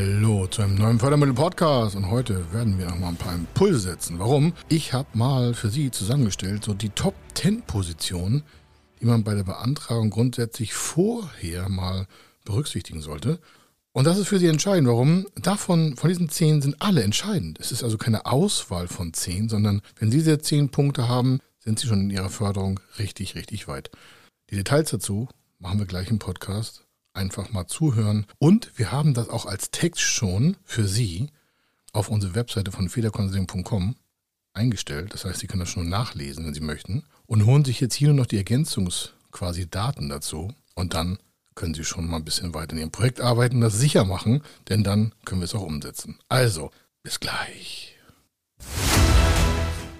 Hallo zu einem neuen Fördermittel-Podcast und heute werden wir nochmal ein paar Impulse setzen. Warum? Ich habe mal für Sie zusammengestellt, so die Top 10 Positionen, die man bei der Beantragung grundsätzlich vorher mal berücksichtigen sollte. Und das ist für Sie entscheidend. Warum? Davon, von diesen 10 sind alle entscheidend. Es ist also keine Auswahl von 10, sondern wenn Sie diese 10 Punkte haben, sind Sie schon in Ihrer Förderung richtig, richtig weit. Die Details dazu machen wir gleich im Podcast einfach mal zuhören. Und wir haben das auch als Text schon für Sie auf unsere Webseite von federconsulting.com eingestellt. Das heißt, Sie können das schon nachlesen, wenn Sie möchten. Und holen sich jetzt hier nur noch die Ergänzungs quasi Daten dazu. Und dann können Sie schon mal ein bisschen weiter in Ihrem Projekt arbeiten, das sicher machen, denn dann können wir es auch umsetzen. Also, bis gleich.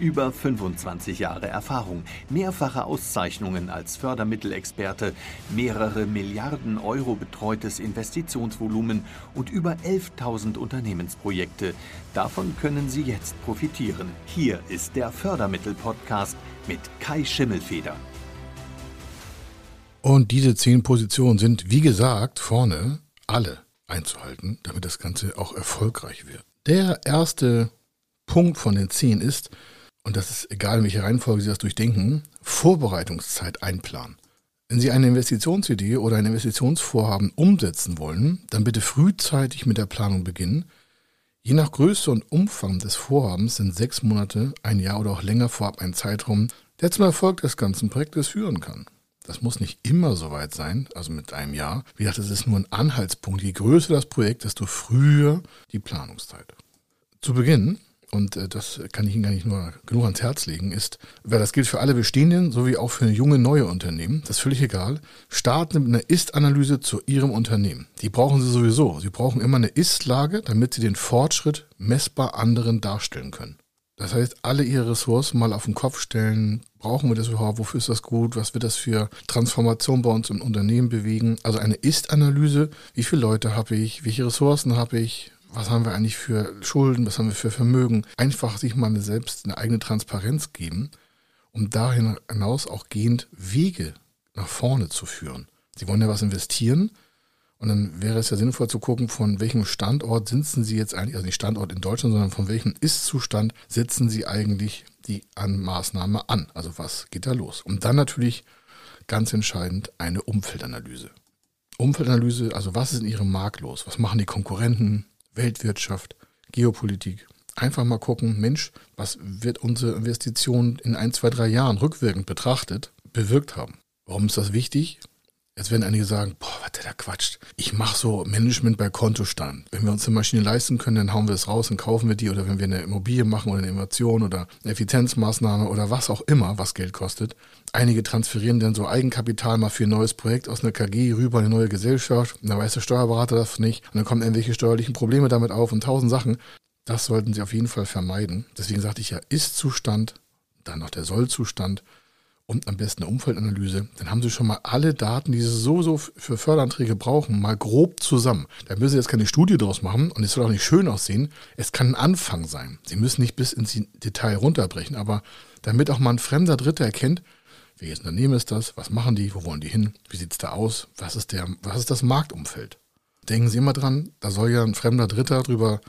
Über 25 Jahre Erfahrung, mehrfache Auszeichnungen als Fördermittelexperte, mehrere Milliarden Euro betreutes Investitionsvolumen und über 11.000 Unternehmensprojekte. Davon können Sie jetzt profitieren. Hier ist der Fördermittel-Podcast mit Kai Schimmelfeder. Und diese zehn Positionen sind, wie gesagt, vorne alle einzuhalten, damit das Ganze auch erfolgreich wird. Der erste Punkt von den zehn ist, und das ist egal, in welcher Reihenfolge Sie das durchdenken, Vorbereitungszeit einplanen. Wenn Sie eine Investitionsidee oder ein Investitionsvorhaben umsetzen wollen, dann bitte frühzeitig mit der Planung beginnen. Je nach Größe und Umfang des Vorhabens sind sechs Monate, ein Jahr oder auch länger vorab ein Zeitraum, der zum Erfolg des ganzen Projektes führen kann. Das muss nicht immer so weit sein, also mit einem Jahr. Wie gesagt, das ist nur ein Anhaltspunkt. Je größer das Projekt, desto früher die Planungszeit. Zu Beginn und äh, das kann ich Ihnen gar nicht nur genug ans Herz legen, ist, weil das gilt für alle bestehenden sowie auch für junge neue Unternehmen, das ist völlig egal, starten mit einer Ist-Analyse zu Ihrem Unternehmen. Die brauchen Sie sowieso. Sie brauchen immer eine Ist-Lage, damit Sie den Fortschritt messbar anderen darstellen können. Das heißt, alle Ihre Ressourcen mal auf den Kopf stellen. Brauchen wir das überhaupt? Wofür ist das gut? Was wird das für Transformation bei uns im Unternehmen bewegen? Also eine Ist-Analyse. Wie viele Leute habe ich? Welche Ressourcen habe ich? Was haben wir eigentlich für Schulden, was haben wir für Vermögen, einfach sich mal selbst eine eigene Transparenz geben, um dahin hinaus auch gehend Wege nach vorne zu führen. Sie wollen ja was investieren und dann wäre es ja sinnvoll zu gucken, von welchem Standort sitzen Sie jetzt eigentlich, also nicht Standort in Deutschland, sondern von welchem Ist-Zustand setzen Sie eigentlich die Maßnahme an? Also was geht da los? Und dann natürlich ganz entscheidend eine Umfeldanalyse. Umfeldanalyse, also was ist in Ihrem Markt los? Was machen die Konkurrenten? Weltwirtschaft, Geopolitik. Einfach mal gucken, Mensch, was wird unsere Investition in ein, zwei, drei Jahren rückwirkend betrachtet bewirkt haben? Warum ist das wichtig? Jetzt werden einige sagen, boah, was der da quatscht. Ich mache so Management bei Kontostand. Wenn wir uns eine Maschine leisten können, dann hauen wir es raus und kaufen wir die. Oder wenn wir eine Immobilie machen oder eine Innovation oder eine Effizienzmaßnahme oder was auch immer, was Geld kostet. Einige transferieren dann so Eigenkapital mal für ein neues Projekt aus einer KG rüber in eine neue Gesellschaft. Und dann weiß der Steuerberater das nicht. Und dann kommen irgendwelche steuerlichen Probleme damit auf und tausend Sachen. Das sollten Sie auf jeden Fall vermeiden. Deswegen sagte ich ja, Ist-Zustand, dann noch der Soll-Zustand und am besten eine Umfeldanalyse, dann haben Sie schon mal alle Daten, die Sie so, so für Förderanträge brauchen, mal grob zusammen. Da müssen Sie jetzt keine Studie draus machen und es soll auch nicht schön aussehen. Es kann ein Anfang sein. Sie müssen nicht bis ins Detail runterbrechen, aber damit auch mal ein fremder Dritter erkennt, welches Unternehmen ist das, was machen die, wo wollen die hin, wie sieht es da aus, was ist, der, was ist das Marktumfeld. Denken Sie immer dran, da soll ja ein fremder Dritter drüber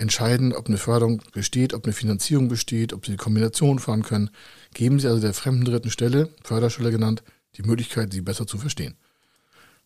entscheiden, ob eine Förderung besteht, ob eine Finanzierung besteht, ob Sie die Kombination fahren können. Geben Sie also der fremden dritten Stelle, Förderstelle genannt, die Möglichkeit, sie besser zu verstehen.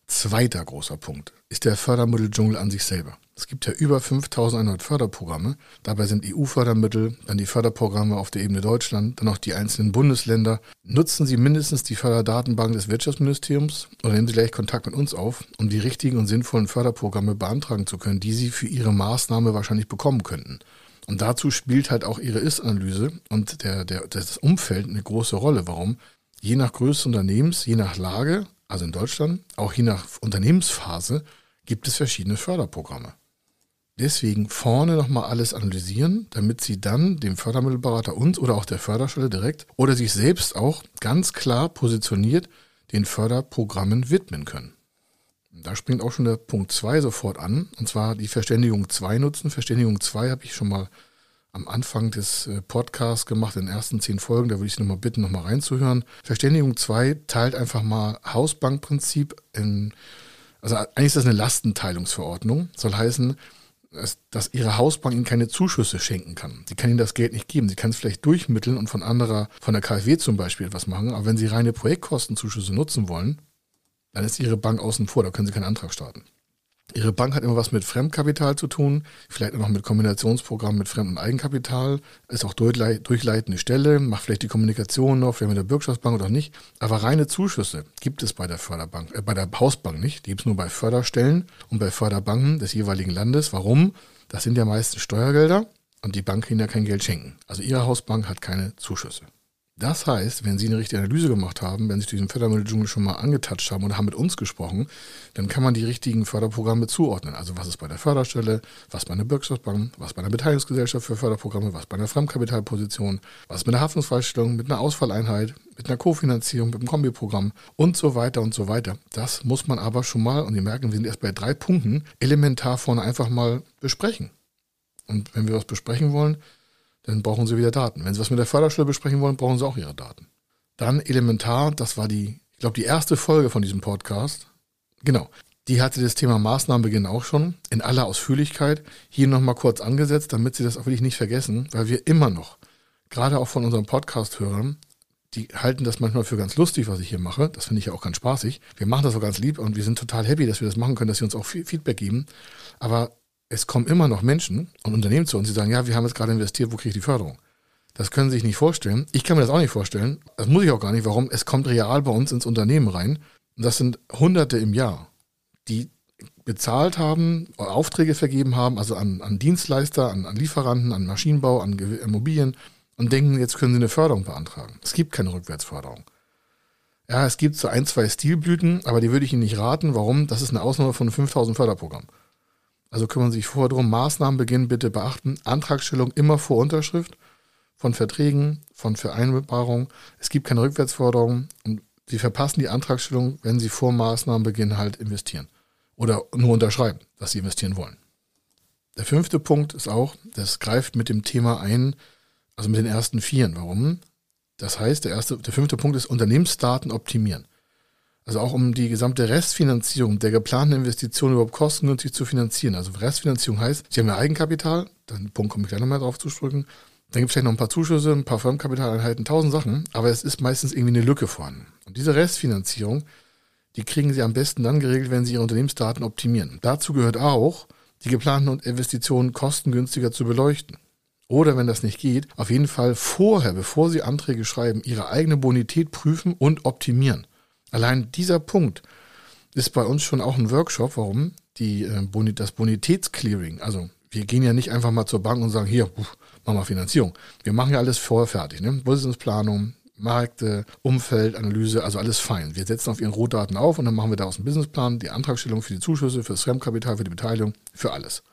Zweiter großer Punkt ist der Fördermitteldschungel an sich selber. Es gibt ja über 5100 Förderprogramme. Dabei sind EU-Fördermittel, dann die Förderprogramme auf der Ebene Deutschland, dann auch die einzelnen Bundesländer. Nutzen Sie mindestens die Förderdatenbank des Wirtschaftsministeriums oder nehmen Sie gleich Kontakt mit uns auf, um die richtigen und sinnvollen Förderprogramme beantragen zu können, die Sie für Ihre Maßnahme wahrscheinlich bekommen könnten. Und dazu spielt halt auch Ihre Ist-Analyse und der, der, das Umfeld eine große Rolle. Warum? Je nach Größe des Unternehmens, je nach Lage also in Deutschland, auch je nach Unternehmensphase, gibt es verschiedene Förderprogramme. Deswegen vorne nochmal alles analysieren, damit Sie dann dem Fördermittelberater uns oder auch der Förderstelle direkt oder sich selbst auch ganz klar positioniert den Förderprogrammen widmen können. Da springt auch schon der Punkt 2 sofort an, und zwar die Verständigung 2 nutzen. Verständigung 2 habe ich schon mal am Anfang des äh, Podcasts gemacht, in den ersten zehn Folgen, da würde ich Sie nochmal bitten, nochmal reinzuhören. Verständigung 2 teilt einfach mal Hausbankprinzip in, also eigentlich ist das eine Lastenteilungsverordnung, soll heißen, dass ihre Hausbank ihnen keine Zuschüsse schenken kann. Sie kann ihnen das Geld nicht geben. Sie kann es vielleicht durchmitteln und von anderer, von der KfW zum Beispiel etwas machen. Aber wenn sie reine Projektkostenzuschüsse nutzen wollen, dann ist ihre Bank außen vor. Da können sie keinen Antrag starten. Ihre Bank hat immer was mit Fremdkapital zu tun, vielleicht noch mit Kombinationsprogrammen mit Fremd- und Eigenkapital, ist auch durchleitende Stelle, macht vielleicht die Kommunikation noch, vielleicht mit der Bürgschaftsbank oder nicht. Aber reine Zuschüsse gibt es bei der Förderbank, äh, bei der Hausbank nicht. Die gibt es nur bei Förderstellen und bei Förderbanken des jeweiligen Landes. Warum? Das sind ja meistens Steuergelder und die Bank kann ja kein Geld schenken. Also Ihre Hausbank hat keine Zuschüsse. Das heißt, wenn Sie eine richtige Analyse gemacht haben, wenn Sie diesen Fördermitteldschungel schon mal angetatscht haben oder haben mit uns gesprochen, dann kann man die richtigen Förderprogramme zuordnen. Also was ist bei der Förderstelle, was bei einer Bürgschaftsbank, was bei einer Beteiligungsgesellschaft für Förderprogramme, was bei einer Fremdkapitalposition, was mit einer Haftungsfreistellung, mit einer Ausfalleinheit, mit einer Kofinanzierung, mit einem Kombiprogramm und so weiter und so weiter. Das muss man aber schon mal, und Sie merken, wir sind erst bei drei Punkten, elementar vorne einfach mal besprechen. Und wenn wir was besprechen wollen, dann brauchen Sie wieder Daten. Wenn Sie was mit der Förderschule besprechen wollen, brauchen Sie auch Ihre Daten. Dann elementar, das war die, ich glaube, die erste Folge von diesem Podcast. Genau. Die hatte das Thema Maßnahmenbeginn auch schon in aller Ausführlichkeit hier nochmal kurz angesetzt, damit Sie das auch wirklich nicht vergessen, weil wir immer noch, gerade auch von unseren Podcast-Hörern, die halten das manchmal für ganz lustig, was ich hier mache. Das finde ich ja auch ganz spaßig. Wir machen das auch ganz lieb und wir sind total happy, dass wir das machen können, dass sie uns auch Feedback geben. Aber es kommen immer noch Menschen und Unternehmen zu uns, die sagen, ja, wir haben jetzt gerade investiert, wo kriege ich die Förderung? Das können Sie sich nicht vorstellen. Ich kann mir das auch nicht vorstellen. Das muss ich auch gar nicht. Warum? Es kommt real bei uns ins Unternehmen rein. Und das sind Hunderte im Jahr, die bezahlt haben, Aufträge vergeben haben, also an, an Dienstleister, an, an, Lieferanten, an Maschinenbau, an Immobilien und denken, jetzt können sie eine Förderung beantragen. Es gibt keine Rückwärtsförderung. Ja, es gibt so ein, zwei Stilblüten, aber die würde ich Ihnen nicht raten. Warum? Das ist eine Ausnahme von 5000 Förderprogrammen. Also kümmern Sie sich vorher darum, Maßnahmenbeginn bitte beachten. Antragstellung immer vor Unterschrift von Verträgen, von Vereinbarungen. Es gibt keine Rückwärtsforderung und Sie verpassen die Antragstellung, wenn Sie vor Maßnahmenbeginn halt investieren. Oder nur unterschreiben, dass Sie investieren wollen. Der fünfte Punkt ist auch, das greift mit dem Thema ein, also mit den ersten Vieren. Warum? Das heißt, der erste, der fünfte Punkt ist Unternehmensdaten optimieren. Also auch um die gesamte Restfinanzierung der geplanten Investitionen überhaupt kostengünstig zu finanzieren. Also Restfinanzierung heißt, Sie haben ja Eigenkapital, dann Punkt komme ich gleich nochmal drauf zu drücken. Dann gibt es vielleicht noch ein paar Zuschüsse, ein paar Firmenkapitaleinheiten, tausend Sachen, aber es ist meistens irgendwie eine Lücke vorhanden. Und diese Restfinanzierung, die kriegen Sie am besten dann geregelt, wenn Sie Ihre Unternehmensdaten optimieren. Dazu gehört auch, die geplanten Investitionen kostengünstiger zu beleuchten. Oder wenn das nicht geht, auf jeden Fall vorher, bevor Sie Anträge schreiben, Ihre eigene Bonität prüfen und optimieren. Allein dieser Punkt ist bei uns schon auch ein Workshop. Warum? Die, äh, das Bonitätsclearing. Also wir gehen ja nicht einfach mal zur Bank und sagen, hier, uff, machen wir Finanzierung. Wir machen ja alles vorher fertig. Ne? Businessplanung, Märkte, Umfeldanalyse, also alles fein. Wir setzen auf Ihren Rohdaten auf und dann machen wir daraus einen Businessplan, die Antragstellung für die Zuschüsse, für das Fremdkapital, für die Beteiligung, für alles.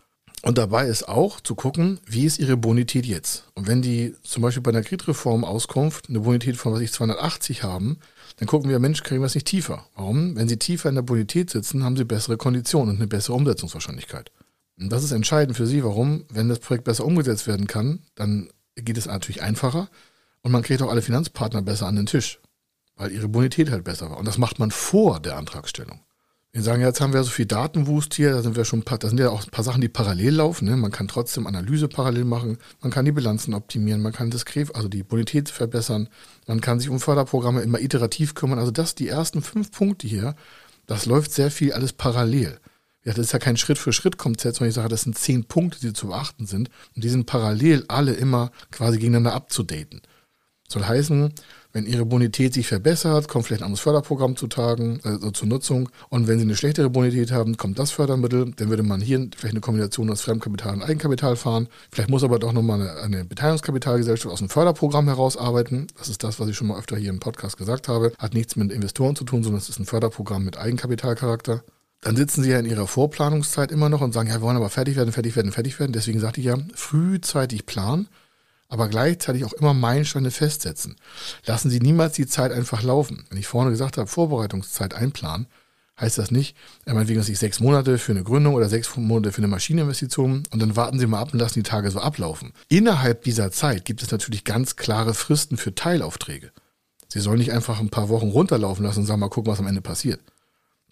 Und dabei ist auch zu gucken, wie ist Ihre Bonität jetzt? Und wenn die zum Beispiel bei einer Kreditreform-Auskunft eine Bonität von, was ich, 280 haben, dann gucken wir, Mensch, kriegen wir es nicht tiefer. Warum? Wenn Sie tiefer in der Bonität sitzen, haben Sie bessere Konditionen und eine bessere Umsetzungswahrscheinlichkeit. Und das ist entscheidend für Sie. Warum? Wenn das Projekt besser umgesetzt werden kann, dann geht es natürlich einfacher und man kriegt auch alle Finanzpartner besser an den Tisch, weil ihre Bonität halt besser war. Und das macht man vor der Antragstellung. Wir sagen, jetzt haben wir so viel Datenwust hier, da sind wir schon paar, da sind ja auch ein paar Sachen, die parallel laufen. Ne? Man kann trotzdem Analyse parallel machen, man kann die Bilanzen optimieren, man kann das also die Bonität verbessern, man kann sich um Förderprogramme immer iterativ kümmern. Also das, die ersten fünf Punkte hier, das läuft sehr viel alles parallel. Ja, das ist ja kein Schritt für Schritt Konzept, sondern ich sage, das sind zehn Punkte, die zu beachten sind. Und die sind parallel alle immer quasi gegeneinander abzudaten. Soll heißen, wenn Ihre Bonität sich verbessert, kommt vielleicht ein anderes Förderprogramm zu Tagen, also zur Nutzung. Und wenn Sie eine schlechtere Bonität haben, kommt das Fördermittel. Dann würde man hier vielleicht eine Kombination aus Fremdkapital und Eigenkapital fahren. Vielleicht muss aber doch nochmal eine, eine Beteiligungskapitalgesellschaft aus dem Förderprogramm heraus arbeiten. Das ist das, was ich schon mal öfter hier im Podcast gesagt habe. Hat nichts mit Investoren zu tun, sondern es ist ein Förderprogramm mit Eigenkapitalcharakter. dann sitzen sie ja in ihrer Vorplanungszeit immer noch und sagen, ja, wir wollen aber fertig werden, fertig werden, fertig werden. Deswegen sagte ich ja, frühzeitig planen, aber gleichzeitig auch immer Meilensteine festsetzen. Lassen Sie niemals die Zeit einfach laufen. Wenn ich vorne gesagt habe, Vorbereitungszeit einplanen, heißt das nicht, meinetwegen, dass ich sechs Monate für eine Gründung oder sechs Monate für eine Maschineninvestition und dann warten Sie mal ab und lassen die Tage so ablaufen. Innerhalb dieser Zeit gibt es natürlich ganz klare Fristen für Teilaufträge. Sie sollen nicht einfach ein paar Wochen runterlaufen lassen und sagen, mal gucken, was am Ende passiert.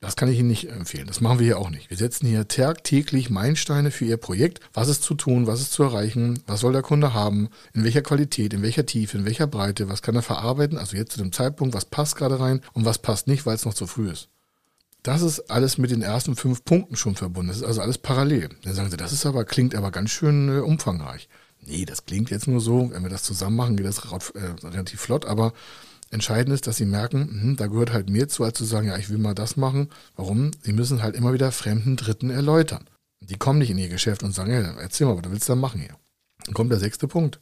Das kann ich Ihnen nicht empfehlen. Das machen wir hier auch nicht. Wir setzen hier tagtäglich Meilensteine für Ihr Projekt. Was ist zu tun? Was ist zu erreichen? Was soll der Kunde haben? In welcher Qualität? In welcher Tiefe? In welcher Breite? Was kann er verarbeiten? Also jetzt zu dem Zeitpunkt, was passt gerade rein und was passt nicht, weil es noch zu früh ist. Das ist alles mit den ersten fünf Punkten schon verbunden. Das ist also alles parallel. Dann sagen Sie, das ist aber, klingt aber ganz schön äh, umfangreich. Nee, das klingt jetzt nur so. Wenn wir das zusammen machen, geht das äh, relativ flott, aber Entscheidend ist, dass sie merken, hm, da gehört halt mehr zu, als zu sagen, ja, ich will mal das machen. Warum? Sie müssen halt immer wieder fremden Dritten erläutern. Die kommen nicht in ihr Geschäft und sagen, ja, erzähl mal, was willst du da machen hier? Dann kommt der sechste Punkt.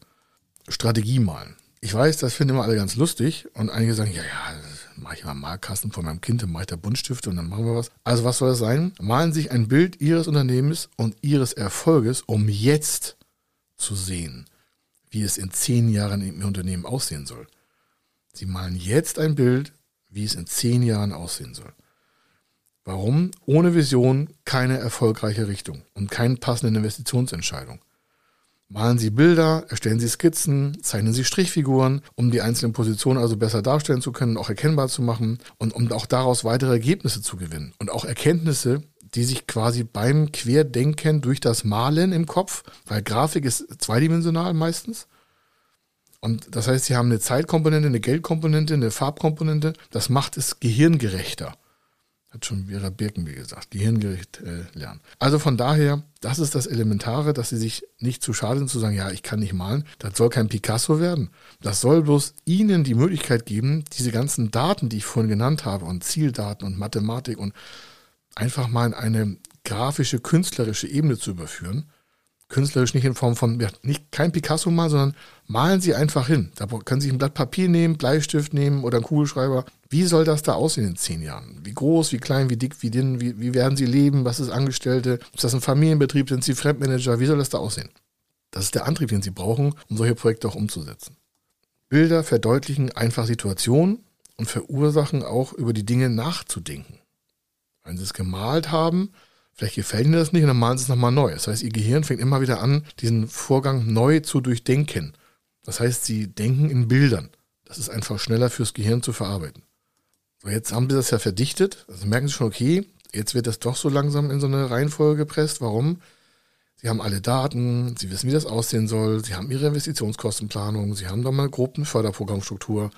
Strategie malen. Ich weiß, das finden immer alle ganz lustig und einige sagen, ja, ja, mache ich mal Malkasten von meinem Kind, dann mache ich da Buntstifte und dann machen wir was. Also was soll das sein? Malen sich ein Bild ihres Unternehmens und ihres Erfolges, um jetzt zu sehen, wie es in zehn Jahren im Unternehmen aussehen soll. Sie malen jetzt ein Bild, wie es in zehn Jahren aussehen soll. Warum? Ohne Vision keine erfolgreiche Richtung und keine passende Investitionsentscheidung. Malen Sie Bilder, erstellen Sie Skizzen, zeichnen Sie Strichfiguren, um die einzelnen Positionen also besser darstellen zu können, auch erkennbar zu machen und um auch daraus weitere Ergebnisse zu gewinnen. Und auch Erkenntnisse, die sich quasi beim Querdenken durch das Malen im Kopf, weil Grafik ist zweidimensional meistens, und das heißt, sie haben eine Zeitkomponente, eine Geldkomponente, eine Farbkomponente. Das macht es gehirngerechter. Hat schon Vera Birkenby gesagt, gehirngerecht äh, lernen. Also von daher, das ist das Elementare, dass sie sich nicht zu schade sind zu sagen, ja, ich kann nicht malen. Das soll kein Picasso werden. Das soll bloß ihnen die Möglichkeit geben, diese ganzen Daten, die ich vorhin genannt habe, und Zieldaten und Mathematik und einfach mal in eine grafische, künstlerische Ebene zu überführen künstlerisch nicht in Form von, ja, nicht kein Picasso mal, sondern malen Sie einfach hin. Da können Sie ein Blatt Papier nehmen, Bleistift nehmen oder einen Kugelschreiber. Wie soll das da aussehen in zehn Jahren? Wie groß, wie klein, wie dick, wie dünn, wie, wie werden Sie leben? Was ist Angestellte? Ist das ein Familienbetrieb? Sind Sie Fremdmanager? Wie soll das da aussehen? Das ist der Antrieb, den Sie brauchen, um solche Projekte auch umzusetzen. Bilder verdeutlichen einfach Situationen und verursachen auch über die Dinge nachzudenken. Wenn Sie es gemalt haben, Vielleicht gefällt Ihnen das nicht und dann malen Sie es nochmal neu. Das heißt, Ihr Gehirn fängt immer wieder an, diesen Vorgang neu zu durchdenken. Das heißt, Sie denken in Bildern. Das ist einfach schneller fürs Gehirn zu verarbeiten. So, jetzt haben Sie das ja verdichtet. Also merken Sie schon, okay, jetzt wird das doch so langsam in so eine Reihenfolge gepresst. Warum? Sie haben alle Daten, Sie wissen, wie das aussehen soll, Sie haben Ihre Investitionskostenplanung, Sie haben da mal grob eine Förderprogrammstruktur.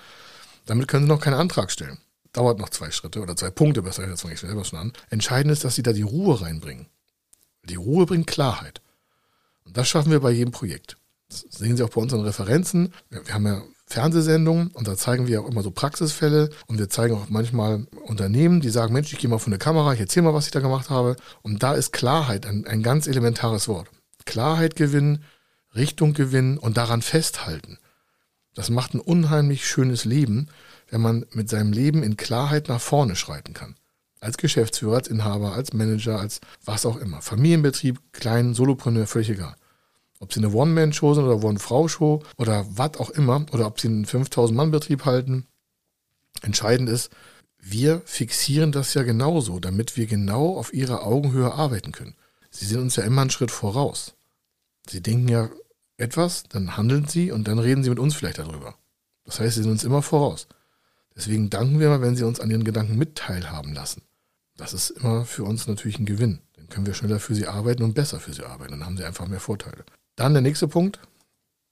Damit können Sie noch keinen Antrag stellen dauert noch zwei Schritte oder zwei Punkte, besser, jetzt fange ich selber schon an. Entscheidend ist, dass sie da die Ruhe reinbringen. Die Ruhe bringt Klarheit. Und das schaffen wir bei jedem Projekt. Das sehen Sie auch bei unseren Referenzen. Wir, haben ja Fernsehsendungen und da zeigen wir auch immer so Praxisfälle und wir zeigen auch manchmal Unternehmen, die sagen, Mensch, ich gehe mal von der Kamera, ich erzähle mal, was ich da gemacht habe. Und da ist Klarheit ein, ein ganz elementares Wort. Klarheit gewinnen, Richtung gewinnen und daran festhalten. Das macht ein unheimlich schönes Leben wenn man mit seinem Leben in Klarheit nach vorne schreiten kann. Als Geschäftsführer, als Inhaber, als Manager, als was auch immer. Familienbetrieb, kleinen Solopreneur, völlig egal. Ob sie eine One-Man-Show sind oder One-Frau-Show oder was auch immer, oder ob sie einen 5000-Mann-Betrieb halten. Entscheidend ist, wir fixieren das ja genauso, damit wir genau auf ihrer Augenhöhe arbeiten können. Sie sind uns ja immer einen Schritt voraus. Sie denken ja etwas, dann handeln sie und dann reden sie mit uns vielleicht darüber. Das heißt, sie sind uns immer voraus. Deswegen danken wir mal, wenn Sie uns an Ihren Gedanken mit teilhaben lassen. Das ist immer für uns natürlich ein Gewinn. Dann können wir schneller für Sie arbeiten und besser für Sie arbeiten. Dann haben Sie einfach mehr Vorteile. Dann der nächste Punkt.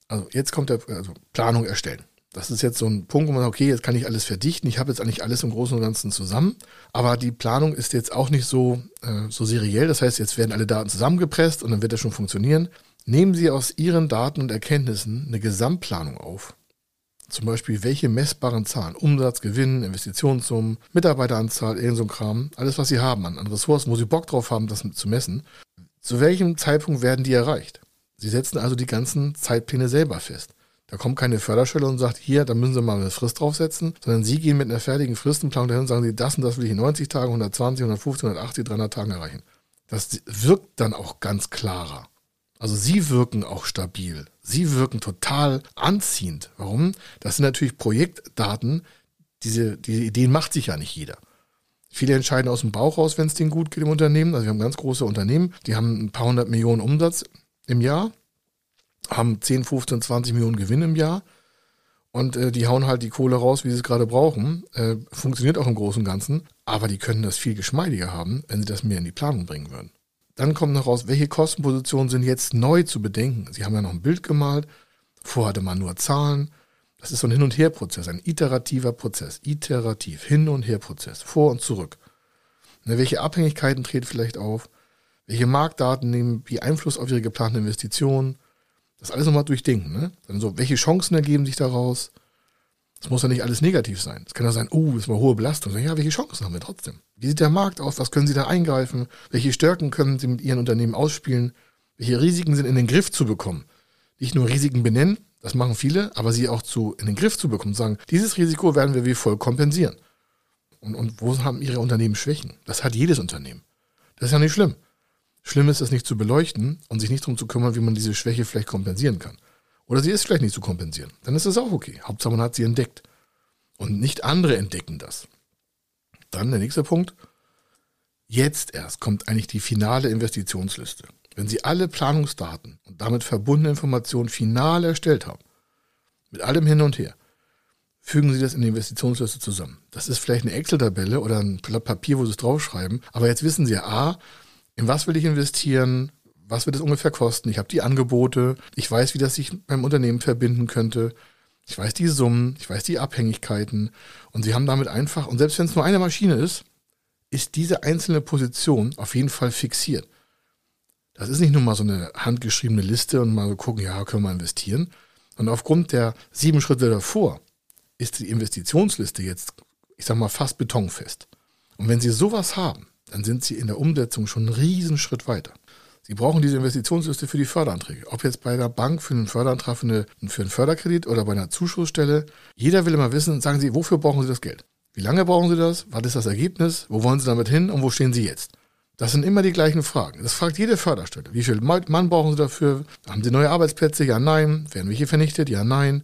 Also jetzt kommt der also Planung erstellen. Das ist jetzt so ein Punkt, wo man sagt, okay, jetzt kann ich alles verdichten. Ich habe jetzt eigentlich alles im Großen und Ganzen zusammen. Aber die Planung ist jetzt auch nicht so, äh, so seriell. Das heißt, jetzt werden alle Daten zusammengepresst und dann wird das schon funktionieren. Nehmen Sie aus Ihren Daten und Erkenntnissen eine Gesamtplanung auf zum Beispiel, welche messbaren Zahlen, Umsatz, Gewinn, Investitionssummen, Mitarbeiteranzahl, irgend so ein Kram, alles, was Sie haben an, an Ressourcen, wo Sie Bock drauf haben, das zu messen, zu welchem Zeitpunkt werden die erreicht? Sie setzen also die ganzen Zeitpläne selber fest. Da kommt keine Förderstelle und sagt, hier, da müssen Sie mal eine Frist draufsetzen, sondern Sie gehen mit einer fertigen Fristenplanung dahin und sagen Sie, das und das will ich in 90 Tagen, 120, 150, 180, 300 Tagen erreichen. Das wirkt dann auch ganz klarer. Also Sie wirken auch stabil. Sie wirken total anziehend. Warum? Das sind natürlich Projektdaten. Diese, diese Ideen macht sich ja nicht jeder. Viele entscheiden aus dem Bauch raus, wenn es denen gut geht im Unternehmen. Also wir haben ganz große Unternehmen, die haben ein paar hundert Millionen Umsatz im Jahr, haben 10, 15, 20 Millionen Gewinn im Jahr und äh, die hauen halt die Kohle raus, wie sie es gerade brauchen. Äh, funktioniert auch im Großen und Ganzen, aber die können das viel geschmeidiger haben, wenn sie das mehr in die Planung bringen würden. Dann kommt noch raus, welche Kostenpositionen sind jetzt neu zu bedenken. Sie haben ja noch ein Bild gemalt, vorher hatte man nur Zahlen. Das ist so ein Hin- und Her-Prozess, ein iterativer Prozess. Iterativ, Hin- und Her-Prozess, vor und zurück. Ne, welche Abhängigkeiten treten vielleicht auf? Welche Marktdaten nehmen wie Einfluss auf Ihre geplanten Investitionen? Das alles nochmal durchdenken. Ne? Dann so, welche Chancen ergeben sich daraus? Das muss ja nicht alles negativ sein. Es kann ja sein, oh, das ist mal hohe Belastung. Ja, welche Chancen haben wir trotzdem? Wie sieht der Markt aus? Was können Sie da eingreifen? Welche Stärken können Sie mit Ihren Unternehmen ausspielen? Welche Risiken sind in den Griff zu bekommen? Nicht nur Risiken benennen, das machen viele, aber sie auch zu, in den Griff zu bekommen, sagen, dieses Risiko werden wir wie voll kompensieren. Und, und wo haben Ihre Unternehmen Schwächen? Das hat jedes Unternehmen. Das ist ja nicht schlimm. Schlimm ist es nicht zu beleuchten und sich nicht darum zu kümmern, wie man diese Schwäche vielleicht kompensieren kann. Oder sie ist vielleicht nicht zu kompensieren. Dann ist das auch okay. Hauptsache man hat sie entdeckt. Und nicht andere entdecken das. Dann der nächste Punkt. Jetzt erst kommt eigentlich die finale Investitionsliste. Wenn Sie alle Planungsdaten und damit verbundene Informationen final erstellt haben, mit allem hin und her, fügen Sie das in die Investitionsliste zusammen. Das ist vielleicht eine Excel-Tabelle oder ein Blatt Papier, wo Sie es draufschreiben. Aber jetzt wissen Sie ja, A, in was will ich investieren? Was wird es ungefähr kosten? Ich habe die Angebote. Ich weiß, wie das sich beim Unternehmen verbinden könnte. Ich weiß die Summen. Ich weiß die Abhängigkeiten. Und Sie haben damit einfach, und selbst wenn es nur eine Maschine ist, ist diese einzelne Position auf jeden Fall fixiert. Das ist nicht nur mal so eine handgeschriebene Liste und mal so gucken, ja, können wir investieren. Und aufgrund der sieben Schritte davor ist die Investitionsliste jetzt, ich sag mal, fast betonfest. Und wenn Sie sowas haben, dann sind Sie in der Umsetzung schon einen riesen Schritt weiter. Sie brauchen diese Investitionsliste für die Förderanträge. Ob jetzt bei der Bank für einen Förderantrag für, eine, für einen Förderkredit oder bei einer Zuschussstelle. Jeder will immer wissen, sagen Sie, wofür brauchen Sie das Geld? Wie lange brauchen Sie das? Was ist das Ergebnis? Wo wollen Sie damit hin? Und wo stehen Sie jetzt? Das sind immer die gleichen Fragen. Das fragt jede Förderstelle. Wie viel Mann brauchen Sie dafür? Haben Sie neue Arbeitsplätze? Ja, nein. Werden welche vernichtet? Ja, nein.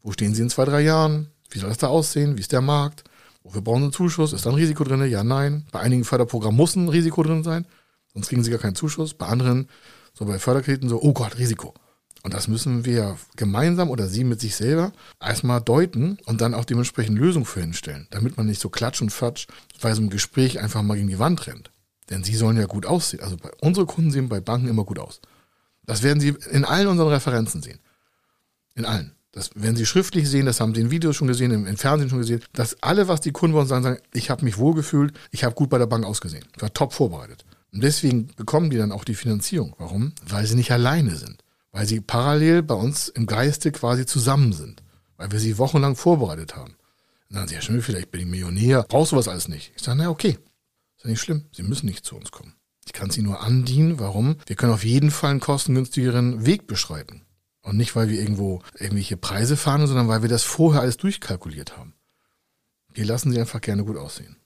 Wo stehen Sie in zwei, drei Jahren? Wie soll das da aussehen? Wie ist der Markt? Wofür brauchen Sie einen Zuschuss? Ist da ein Risiko drin? Ja, nein. Bei einigen Förderprogrammen muss ein Risiko drin sein, sonst kriegen Sie gar keinen Zuschuss. Bei anderen, so bei Förderkrediten, so, oh Gott, Risiko. Und das müssen wir gemeinsam oder Sie mit sich selber erstmal deuten und dann auch dementsprechend Lösungen für hinstellen, damit man nicht so klatsch und fatsch bei so einem Gespräch einfach mal gegen die Wand rennt. Denn Sie sollen ja gut aussehen. Also unsere Kunden sehen bei Banken immer gut aus. Das werden Sie in allen unseren Referenzen sehen. In allen. Das werden Sie schriftlich sehen, das haben Sie in Videos schon gesehen, im, im Fernsehen schon gesehen, dass alle, was die Kunden wollen, sagen, sagen, ich habe mich wohlgefühlt, ich habe gut bei der Bank ausgesehen, ich war top vorbereitet. Und deswegen bekommen die dann auch die Finanzierung. Warum? Weil sie nicht alleine sind. Weil sie parallel bei uns im Geiste quasi zusammen sind. Weil wir sie wochenlang vorbereitet haben. dann sagen sie, ja, schon vielleicht bin ich Millionär, brauchst du was alles nicht. Ich sage, na okay, ist ja nicht schlimm, sie müssen nicht zu uns kommen. Ich kann sie nur andienen. Warum? Wir können auf jeden Fall einen kostengünstigeren Weg beschreiten. Und nicht, weil wir irgendwo irgendwelche Preise fahren, sondern weil wir das vorher alles durchkalkuliert haben. Wir lassen sie einfach gerne gut aussehen.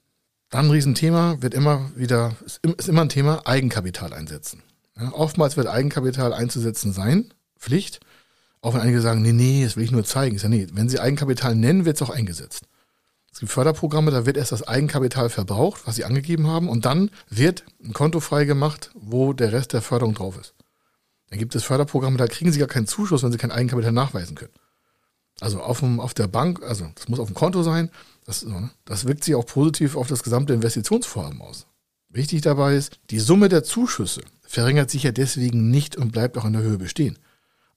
Dann ein Riesenthema, wird immer wieder, ist immer ein Thema, Eigenkapital einsetzen. Ja, oftmals wird Eigenkapital einzusetzen sein, Pflicht. Auch wenn einige sagen, nee, nee, das will ich nur zeigen. Ich sage, nee, wenn sie Eigenkapital nennen, wird es auch eingesetzt. Es gibt Förderprogramme, da wird erst das Eigenkapital verbraucht, was sie angegeben haben, und dann wird ein Konto freigemacht, wo der Rest der Förderung drauf ist. Dann gibt es Förderprogramme, da kriegen sie gar keinen Zuschuss, wenn sie kein Eigenkapital nachweisen können. Also auf, dem, auf der Bank, also das muss auf dem Konto sein, das, ne, das wirkt sich auch positiv auf das gesamte Investitionsvorhaben aus. Wichtig dabei ist, die Summe der Zuschüsse verringert sich ja deswegen nicht und bleibt auch in der Höhe bestehen.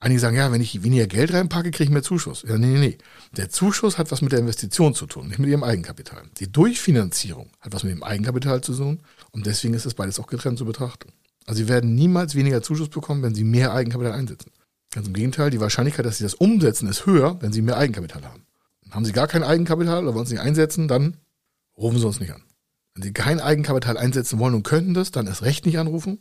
Einige sagen, ja, wenn ich weniger Geld reinpacke, kriege ich mehr Zuschuss. Ja, nee, nee, nee. Der Zuschuss hat was mit der Investition zu tun, nicht mit ihrem Eigenkapital. Die Durchfinanzierung hat was mit dem Eigenkapital zu tun und deswegen ist das beides auch getrennt zu betrachten. Also Sie werden niemals weniger Zuschuss bekommen, wenn Sie mehr Eigenkapital einsetzen. Ganz im Gegenteil, die Wahrscheinlichkeit, dass Sie das umsetzen, ist höher, wenn Sie mehr Eigenkapital haben. Haben Sie gar kein Eigenkapital oder wollen Sie nicht einsetzen, dann rufen Sie uns nicht an. Wenn Sie kein Eigenkapital einsetzen wollen und könnten das, dann erst recht nicht anrufen.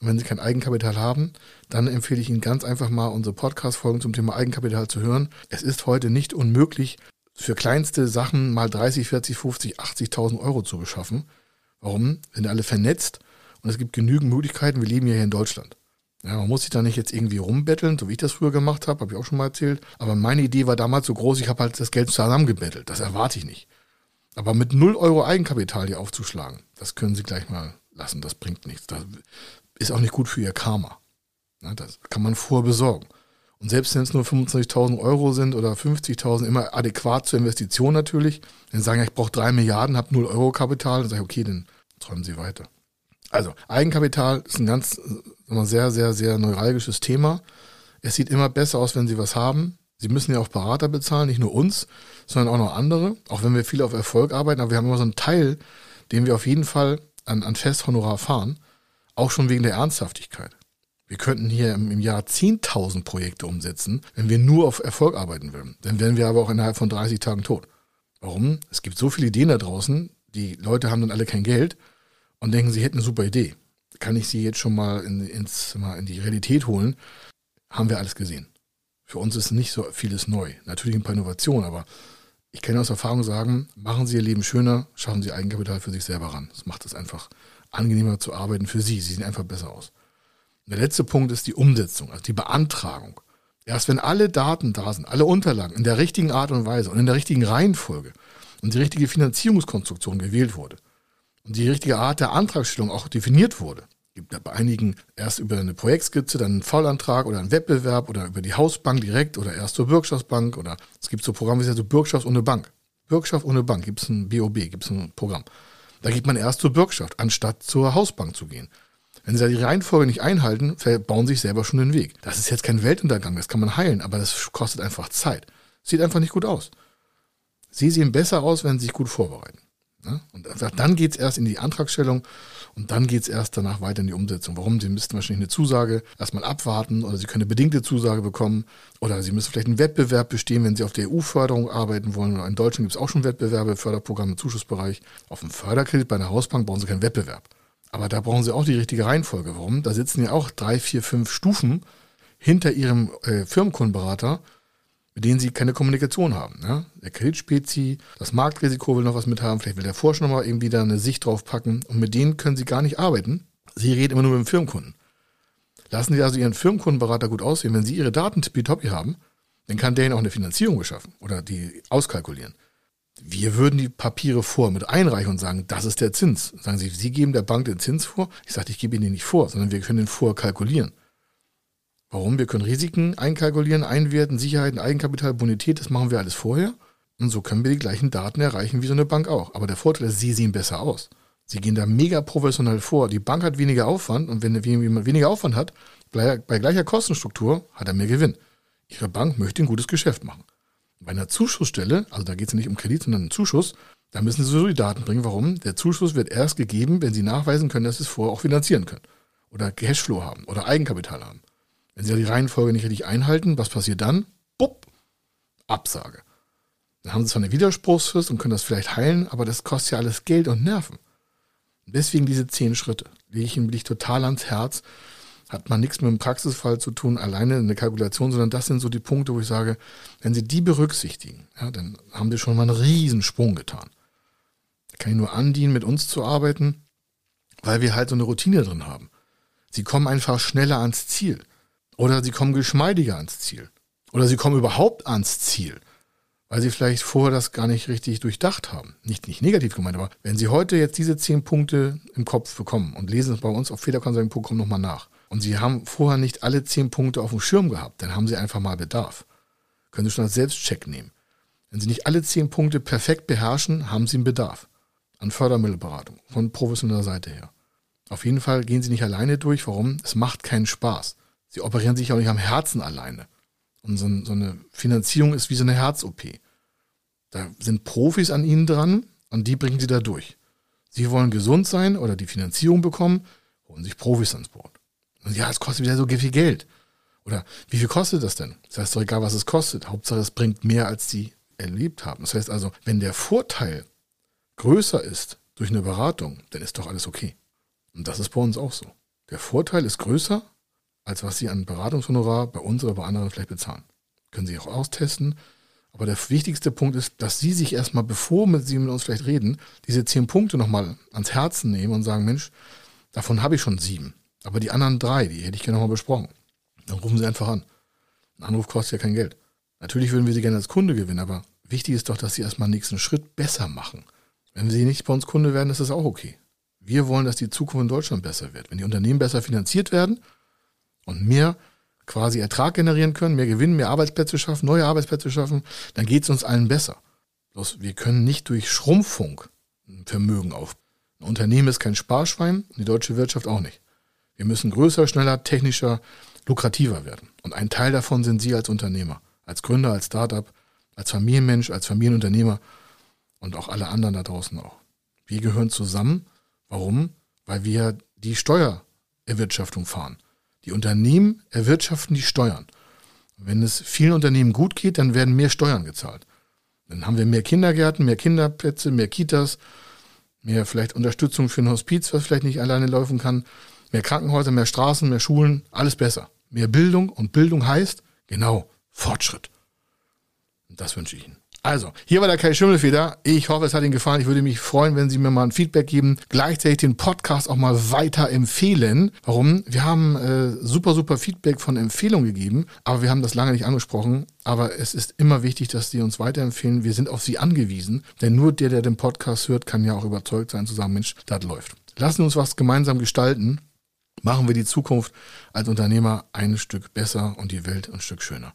Und wenn Sie kein Eigenkapital haben, dann empfehle ich Ihnen ganz einfach mal unsere Podcast-Folgen zum Thema Eigenkapital zu hören. Es ist heute nicht unmöglich, für kleinste Sachen mal 30, 40, 50, 80.000 Euro zu beschaffen. Warum? Sind alle vernetzt und es gibt genügend Möglichkeiten. Wir leben ja hier in Deutschland. Ja, man muss sich da nicht jetzt irgendwie rumbetteln, so wie ich das früher gemacht habe, habe ich auch schon mal erzählt. Aber meine Idee war damals so groß, ich habe halt das Geld zusammengebettelt. Das erwarte ich nicht. Aber mit 0 Euro Eigenkapital hier aufzuschlagen, das können Sie gleich mal lassen. Das bringt nichts. Das ist auch nicht gut für Ihr Karma. Das kann man vorbesorgen. Und selbst wenn es nur 25.000 Euro sind oder 50.000, immer adäquat zur Investition natürlich, dann sagen, ich brauche 3 Milliarden, habe 0 Euro Kapital, dann sage ich, okay, dann träumen Sie weiter. Also, Eigenkapital ist ein ganz sehr, sehr, sehr neuralgisches Thema. Es sieht immer besser aus, wenn Sie was haben. Sie müssen ja auch Berater bezahlen, nicht nur uns, sondern auch noch andere. Auch wenn wir viel auf Erfolg arbeiten, aber wir haben immer so einen Teil, den wir auf jeden Fall an, an Festhonorar fahren. Auch schon wegen der Ernsthaftigkeit. Wir könnten hier im, im Jahr 10.000 Projekte umsetzen, wenn wir nur auf Erfolg arbeiten würden. Dann wären wir aber auch innerhalb von 30 Tagen tot. Warum? Es gibt so viele Ideen da draußen, die Leute haben dann alle kein Geld und denken, sie hätten eine super Idee. Kann ich sie jetzt schon mal in, ins, mal in die Realität holen? Haben wir alles gesehen. Für uns ist nicht so vieles neu. Natürlich ein paar Innovationen, aber ich kann aus Erfahrung sagen, machen Sie Ihr Leben schöner, schaffen Sie Eigenkapital für sich selber ran. Das macht es einfach angenehmer zu arbeiten für Sie. Sie sehen einfach besser aus. Der letzte Punkt ist die Umsetzung, also die Beantragung. Erst wenn alle Daten da sind, alle Unterlagen in der richtigen Art und Weise und in der richtigen Reihenfolge und die richtige Finanzierungskonstruktion gewählt wurde und die richtige Art der Antragstellung auch definiert wurde, gibt bei einigen erst über eine Projektskizze, dann einen Vollantrag oder einen Wettbewerb oder über die Hausbank direkt oder erst zur Bürgschaftsbank oder es gibt so Programme wie so Bürgschaft ohne Bank. Bürgschaft ohne Bank gibt es ein BOB, gibt es ein Programm. Da geht man erst zur Bürgschaft, anstatt zur Hausbank zu gehen. Wenn sie da die Reihenfolge nicht einhalten, bauen sie sich selber schon den Weg. Das ist jetzt kein Weltuntergang, das kann man heilen, aber das kostet einfach Zeit. Sieht einfach nicht gut aus. Sie sehen besser aus, wenn sie sich gut vorbereiten. Ne? Und dann geht es erst in die Antragstellung und dann geht es erst danach weiter in die Umsetzung. Warum? Sie müssten wahrscheinlich eine Zusage erstmal abwarten oder Sie können eine bedingte Zusage bekommen oder Sie müssen vielleicht einen Wettbewerb bestehen, wenn Sie auf der EU-Förderung arbeiten wollen. In Deutschland gibt es auch schon Wettbewerbe, Förderprogramme Zuschussbereich. Auf dem Förderkredit bei einer Hausbank brauchen Sie keinen Wettbewerb. Aber da brauchen sie auch die richtige Reihenfolge. Warum? Da sitzen ja auch drei, vier, fünf Stufen hinter ihrem äh, Firmenkundenberater, mit denen sie keine Kommunikation haben. Ja? Der Kreditspezi, das Marktrisiko will noch was mithaben, vielleicht will der Forscher noch mal irgendwie da eine Sicht drauf packen und mit denen können sie gar nicht arbeiten. Sie reden immer nur mit dem Firmenkunden. Lassen Sie also Ihren Firmenkundenberater gut aussehen. Wenn Sie Ihre Daten tippitoppi haben, dann kann der Ihnen auch eine Finanzierung beschaffen oder die auskalkulieren. Wir würden die Papiere vor mit einreichen und sagen, das ist der Zins. Sagen Sie, Sie geben der Bank den Zins vor. Ich sage, ich gebe Ihnen den nicht vor, sondern wir können den vorkalkulieren. Warum? Wir können Risiken einkalkulieren, Einwerten, Sicherheiten, Eigenkapital, Bonität, das machen wir alles vorher. Und so können wir die gleichen Daten erreichen wie so eine Bank auch. Aber der Vorteil ist, Sie sehen besser aus. Sie gehen da mega professionell vor. Die Bank hat weniger Aufwand und wenn jemand weniger Aufwand hat, bei gleicher Kostenstruktur hat er mehr Gewinn. Ihre Bank möchte ein gutes Geschäft machen. Bei einer Zuschussstelle, also da geht es nicht um Kredit, sondern um Zuschuss, da müssen Sie sowieso die Daten bringen. Warum? Der Zuschuss wird erst gegeben, wenn Sie nachweisen können, dass Sie es vorher auch finanzieren können. Oder Cashflow haben oder Eigenkapital haben. Wenn Sie die Reihenfolge nicht richtig einhalten, was passiert dann? Bupp, Absage. Dann haben Sie zwar eine Widerspruchsfrist und können das vielleicht heilen, aber das kostet ja alles Geld und Nerven. deswegen diese zehn Schritte. Lege ich Ihnen wirklich total ans Herz, hat man nichts mit dem Praxisfall zu tun, alleine eine Kalkulation, sondern das sind so die Punkte, wo ich sage, wenn Sie die berücksichtigen, ja, dann haben Sie schon mal einen Riesensprung getan. Da kann ich nur andienen, mit uns zu arbeiten, weil wir halt so eine Routine drin haben. Sie kommen einfach schneller ans Ziel. Oder sie kommen geschmeidiger ans Ziel. Oder sie kommen überhaupt ans Ziel. Weil sie vielleicht vorher das gar nicht richtig durchdacht haben. Nicht, nicht negativ gemeint, aber wenn Sie heute jetzt diese zehn Punkte im Kopf bekommen und lesen es bei uns auf federkonsulting.com nochmal nach, und Sie haben vorher nicht alle zehn Punkte auf dem Schirm gehabt, dann haben Sie einfach mal Bedarf. Können Sie schon als Selbstcheck nehmen. Wenn Sie nicht alle zehn Punkte perfekt beherrschen, haben Sie einen Bedarf an Fördermittelberatung von professioneller Seite her. Auf jeden Fall gehen Sie nicht alleine durch. Warum? Es macht keinen Spaß. Sie operieren sich auch nicht am Herzen alleine. Und so, eine Finanzierung ist wie so eine Herz-OP. Da sind Profis an Ihnen dran und die bringen Sie da durch. Sie wollen gesund sein oder die Finanzierung bekommen, holen sich Profis ans Board. Und ja, es kostet wieder so viel Geld. Oder wie viel kostet das denn? Das heißt doch egal, was es kostet. Hauptsache, es bringt mehr, als sie erlebt haben. Das heißt also, wenn der Vorteil größer ist durch eine Beratung, dann ist doch alles okay. Und das ist bei uns auch so. Der Vorteil ist größer, als was Sie an Beratungshonorar bei uns oder bei anderen vielleicht bezahlen. Können Sie auch austesten. Aber der wichtigste Punkt ist, dass Sie sich erstmal, bevor Sie mit uns vielleicht reden, diese zehn Punkte nochmal ans Herzen nehmen und sagen, Mensch, davon habe ich schon sieben. Aber die anderen drei, die hätte ich gerne nochmal besprochen. Dann rufen Sie einfach an. Ein Anruf kostet ja kein Geld. Natürlich würden wir Sie gerne als Kunde gewinnen, aber wichtig ist doch, dass Sie erstmal einen nächsten Schritt besser machen. Wenn Sie nicht bei uns Kunde werden, ist das auch okay. Wir wollen, dass die Zukunft in Deutschland besser wird. Wenn die Unternehmen besser finanziert werden und mehr quasi Ertrag generieren können, mehr Gewinn, mehr Arbeitsplätze schaffen, neue Arbeitsplätze schaffen, dann geht es uns allen besser. Bloß wir können nicht durch Schrumpfung ein Vermögen aufbauen. Ein Unternehmen ist kein Sparschwein die deutsche Wirtschaft auch nicht. Wir müssen größer, schneller, technischer, lukrativer werden. Und ein Teil davon sind Sie als Unternehmer, als Gründer, als Startup, als Familienmensch, als Familienunternehmer und auch alle anderen da draußen auch. Wir gehören zusammen. Warum? Weil wir die Steuererwirtschaftung fahren. Die Unternehmen erwirtschaften die Steuern. Wenn es vielen Unternehmen gut geht, dann werden mehr Steuern gezahlt. Dann haben wir mehr Kindergärten, mehr Kinderplätze, mehr Kitas, mehr vielleicht Unterstützung für ein Hospiz, was vielleicht nicht alleine laufen kann, mehr Krankenhäuser, mehr Straßen, mehr Schulen, alles besser. Mehr Bildung und Bildung heißt, genau, Fortschritt. Und das wünsche ich Ihnen. Also, hier war der Kai Schimmelfeder. Ich hoffe, es hat Ihnen gefallen. Ich würde mich freuen, wenn Sie mir mal ein Feedback geben. Gleichzeitig den Podcast auch mal weiter empfehlen. Warum? Wir haben äh, super, super Feedback von Empfehlungen gegeben, aber wir haben das lange nicht angesprochen. Aber es ist immer wichtig, dass Sie uns weiterempfehlen. Wir sind auf Sie angewiesen, denn nur der, der den Podcast hört, kann ja auch überzeugt sein, zu sagen, Mensch, das läuft. Lassen uns was gemeinsam gestalten. Machen wir die Zukunft als Unternehmer ein Stück besser und die Welt ein Stück schöner.